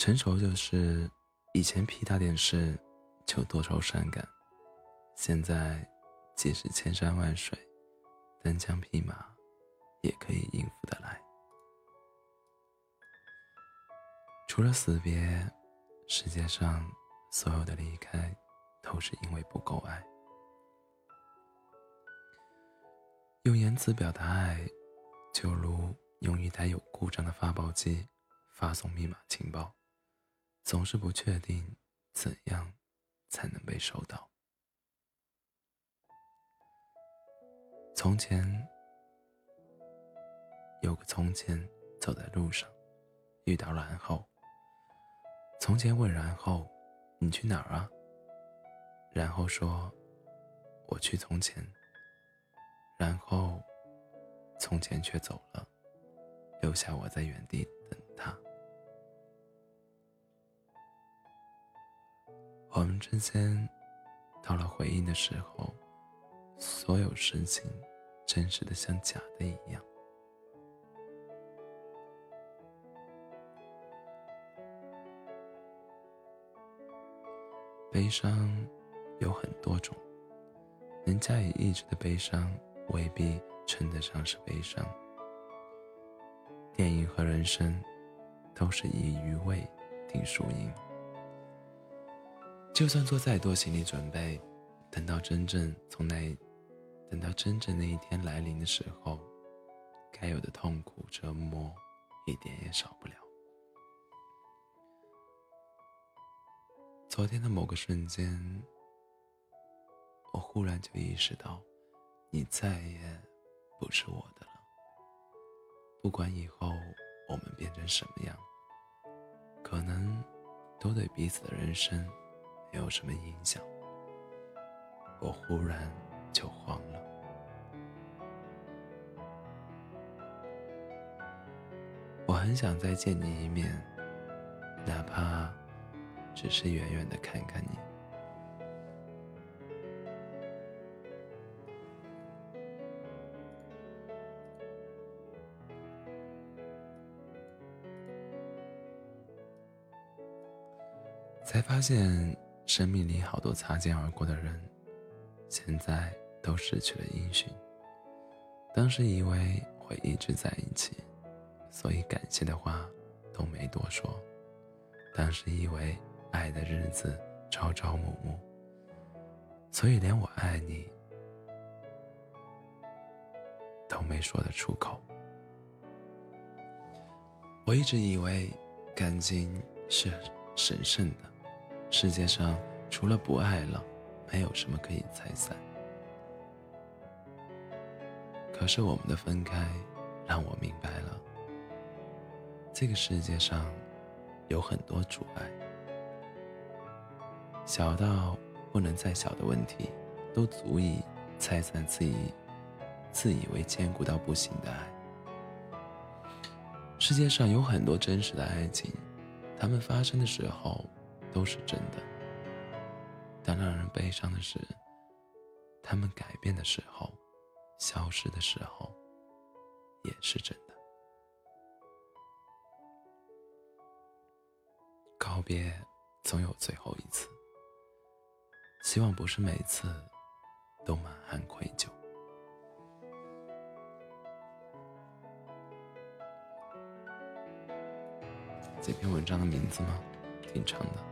成熟就是以前屁大点事就多愁善感，现在即使千山万水、单枪匹马，也可以应付得来。除了死别，世界上所有的离开，都是因为不够爱。用言辞表达爱，就如用一台有故障的发报机发送密码情报，总是不确定怎样才能被收到。从前有个从前，走在路上，遇到了然后。从前问然后，你去哪儿啊？然后说，我去从前。然后，从前却走了，留下我在原地等他。我们之间，到了回应的时候，所有事情，真实的像假的一样。悲伤有很多种，能加以抑制的悲伤未必称得上是悲伤。电影和人生都是以余味定输赢。就算做再多心理准备，等到真正从那，等到真正那一天来临的时候，该有的痛苦折磨一点也少不了。昨天的某个瞬间，我忽然就意识到，你再也不是我的了。不管以后我们变成什么样，可能都对彼此的人生没有什么影响。我忽然就慌了。我很想再见你一面，哪怕……只是远远的看看你，才发现生命里好多擦肩而过的人，现在都失去了音讯。当时以为会一直在一起，所以感谢的话都没多说。当时以为。爱的日子朝朝暮暮，所以连我爱你都没说得出口。我一直以为感情是神圣的，世界上除了不爱了，没有什么可以拆散。可是我们的分开，让我明白了，这个世界上有很多阻碍。小到不能再小的问题，都足以拆散自己自以为坚固到不行的爱。世界上有很多真实的爱情，它们发生的时候都是真的；但让人悲伤的是，他们改变的时候、消失的时候，也是真的。告别总有最后一次。希望不是每次都满含愧疚。这篇文章的名字吗？挺长的，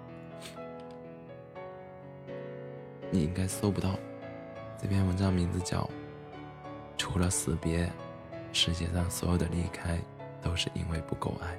你应该搜不到。这篇文章名字叫《除了死别，世界上所有的离开都是因为不够爱》。